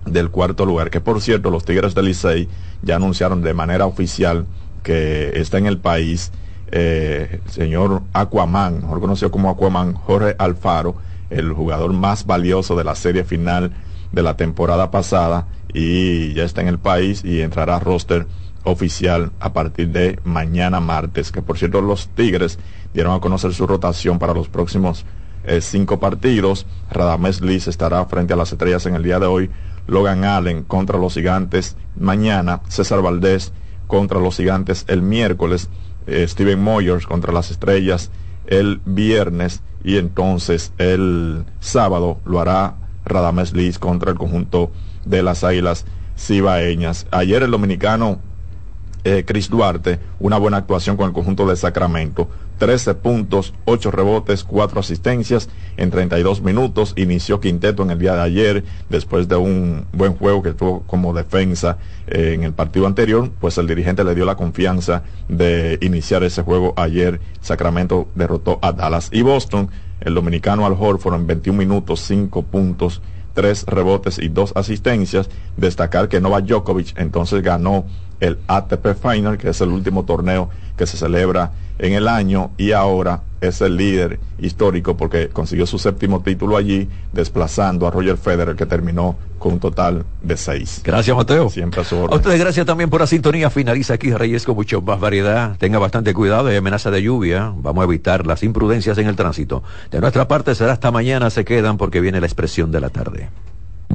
del cuarto lugar. Que por cierto, los Tigres del Licey ya anunciaron de manera oficial que está en el país eh, señor Aquaman, mejor conocido como Aquaman, Jorge Alfaro, el jugador más valioso de la serie final de la temporada pasada y ya está en el país y entrará a roster oficial a partir de mañana martes, que por cierto los Tigres dieron a conocer su rotación para los próximos eh, cinco partidos. Radamés Liz estará frente a las estrellas en el día de hoy. Logan Allen contra los gigantes mañana. César Valdés contra los gigantes el miércoles. Eh, Steven Moyers contra las estrellas el viernes. Y entonces el sábado lo hará Radamés Liz contra el conjunto de las Águilas Cibaeñas. Ayer el dominicano eh, Chris Duarte, una buena actuación con el conjunto de Sacramento. 13 puntos, 8 rebotes, 4 asistencias en 32 minutos. Inició quinteto en el día de ayer, después de un buen juego que tuvo como defensa eh, en el partido anterior, pues el dirigente le dio la confianza de iniciar ese juego ayer. Sacramento derrotó a Dallas y Boston. El dominicano Al Horford en 21 minutos, 5 puntos, tres rebotes y dos asistencias. Destacar que Novak Djokovic entonces ganó el ATP Final, que es el último torneo que se celebra en el año y ahora es el líder histórico porque consiguió su séptimo título allí, desplazando a Roger Federer, que terminó con un total de seis. Gracias, Mateo. Siempre a su A ustedes gracias también por la sintonía. Finaliza aquí Reyes con mucho más variedad. Tenga bastante cuidado, hay amenaza de lluvia. Vamos a evitar las imprudencias en el tránsito. De nuestra parte será hasta mañana, se quedan porque viene la expresión de la tarde.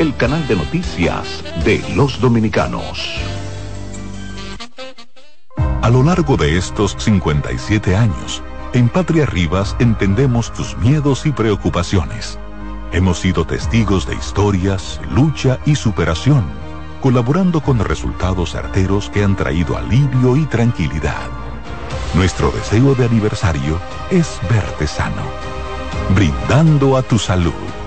el canal de noticias de los dominicanos. A lo largo de estos 57 años, en Patria Rivas entendemos tus miedos y preocupaciones. Hemos sido testigos de historias, lucha y superación, colaborando con resultados certeros que han traído alivio y tranquilidad. Nuestro deseo de aniversario es verte sano, brindando a tu salud.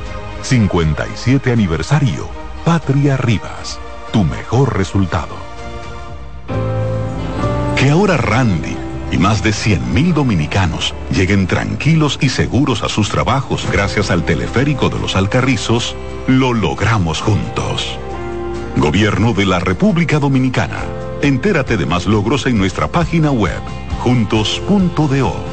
57 aniversario. Patria Rivas. Tu mejor resultado. Que ahora Randy y más de 100.000 dominicanos lleguen tranquilos y seguros a sus trabajos gracias al teleférico de los Alcarrizos, lo logramos juntos. Gobierno de la República Dominicana. Entérate de más logros en nuestra página web, juntos.do.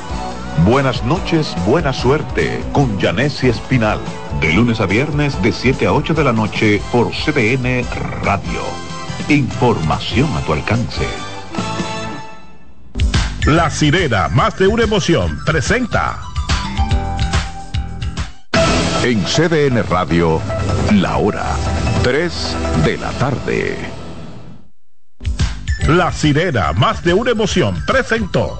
Buenas noches, buena suerte con Janessi Espinal. De lunes a viernes de 7 a 8 de la noche por CBN Radio. Información a tu alcance. La sirena, más de una emoción, presenta. En CDN Radio, la hora 3 de la tarde. La sirena, más de una emoción, presentó.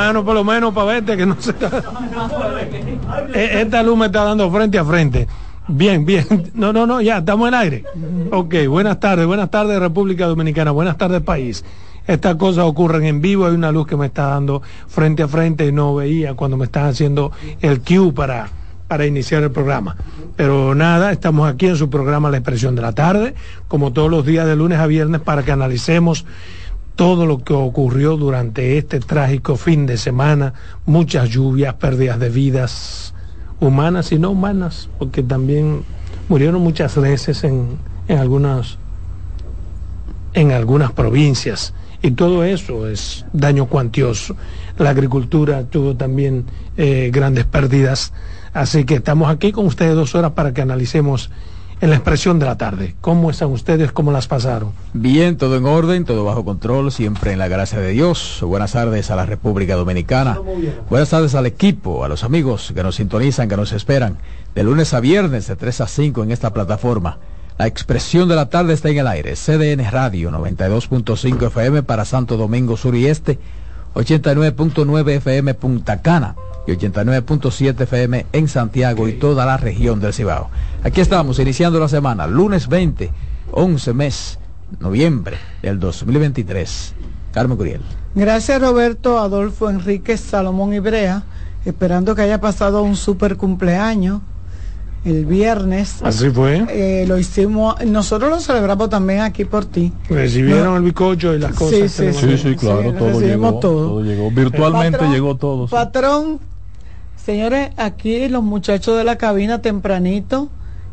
Mano por lo menos para verte que no se está... Eh, Esta luz me está dando frente a frente. Bien, bien. No, no, no, ya, estamos en aire. Ok, buenas tardes, buenas tardes República Dominicana, buenas tardes país. Estas cosas ocurren en vivo, hay una luz que me está dando frente a frente y no veía cuando me están haciendo el cue para, para iniciar el programa. Pero nada, estamos aquí en su programa La Expresión de la Tarde, como todos los días de lunes a viernes, para que analicemos todo lo que ocurrió durante este trágico fin de semana, muchas lluvias, pérdidas de vidas humanas y no humanas, porque también murieron muchas veces en, en algunas en algunas provincias y todo eso es daño cuantioso. La agricultura tuvo también eh, grandes pérdidas, así que estamos aquí con ustedes dos horas para que analicemos en la expresión de la tarde. ¿Cómo están ustedes? ¿Cómo las pasaron? Bien, todo en orden, todo bajo control, siempre en la gracia de Dios. Buenas tardes a la República Dominicana. Buenas tardes al equipo, a los amigos que nos sintonizan, que nos esperan de lunes a viernes de 3 a 5 en esta plataforma. La expresión de la tarde está en el aire. CDN Radio 92.5 FM para Santo Domingo Sur y Este, 89.9 FM Punta Cana y 89.7 FM en Santiago y toda la región del Cibao. Aquí estamos iniciando la semana, lunes 20, 11 mes, noviembre del 2023. Carmen Curiel. Gracias Roberto Adolfo Enrique Salomón Ibrea, esperando que haya pasado un super cumpleaños el viernes. Así fue. Eh, lo hicimos, nosotros lo celebramos también aquí por ti. Recibieron No. el bicocho y las cosas. Sí, sí, sí, claro, Sí, todo llegó, todo. todo llegó. Virtualmente Patrón, llegó todo. sí. Patrón, señores, aquí los muchachos de la cabina tempranito.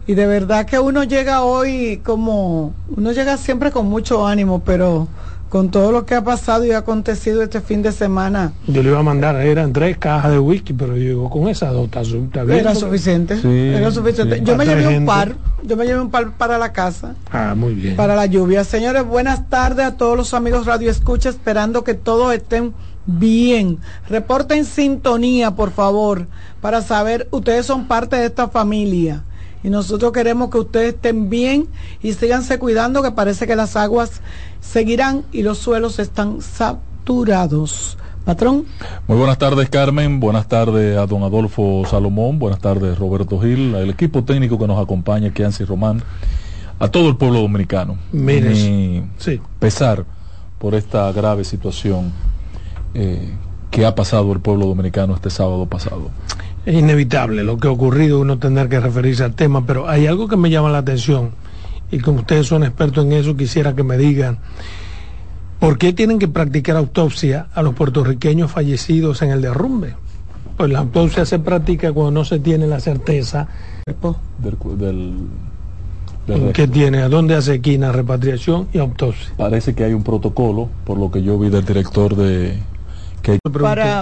Y de verdad que uno llega hoy como, uno llega siempre con mucho ánimo, pero con todo lo que ha pasado y ha acontecido este fin de semana, Yo le iba a mandar, eran tres cajas de whisky, pero llegó con esa dos, bien. era suficiente. Sí, era suficiente. sí. Yo me llevé un par, yo me llevé un par para la casa. Ah, muy bien. para la lluvia. Señores, buenas tardes a todos los amigos Radio Escucha, esperando que todos estén bien. Reporten sintonía, por favor, para saber, ustedes son parte de esta familia. Y nosotros queremos que ustedes estén bien y síganse cuidando, que parece que las aguas seguirán y los suelos están capturados. Patrón. Muy buenas tardes, Carmen. Buenas tardes a don Adolfo Salomón. Buenas tardes, Roberto Gil, al equipo técnico que nos acompaña, Kianci Román, a todo el pueblo dominicano. Mire, Mi sí. pesar por esta grave situación eh, que ha pasado el pueblo dominicano este sábado pasado. Es inevitable lo que ha ocurrido, uno tener que referirse al tema, pero hay algo que me llama la atención y como ustedes son expertos en eso, quisiera que me digan, ¿por qué tienen que practicar autopsia a los puertorriqueños fallecidos en el derrumbe? Pues la autopsia se practica cuando no se tiene la certeza Del, del- del que resto. tiene, a dónde hace esquina repatriación y autopsia. Parece que hay un protocolo, por lo que yo vi del director de... Que Para,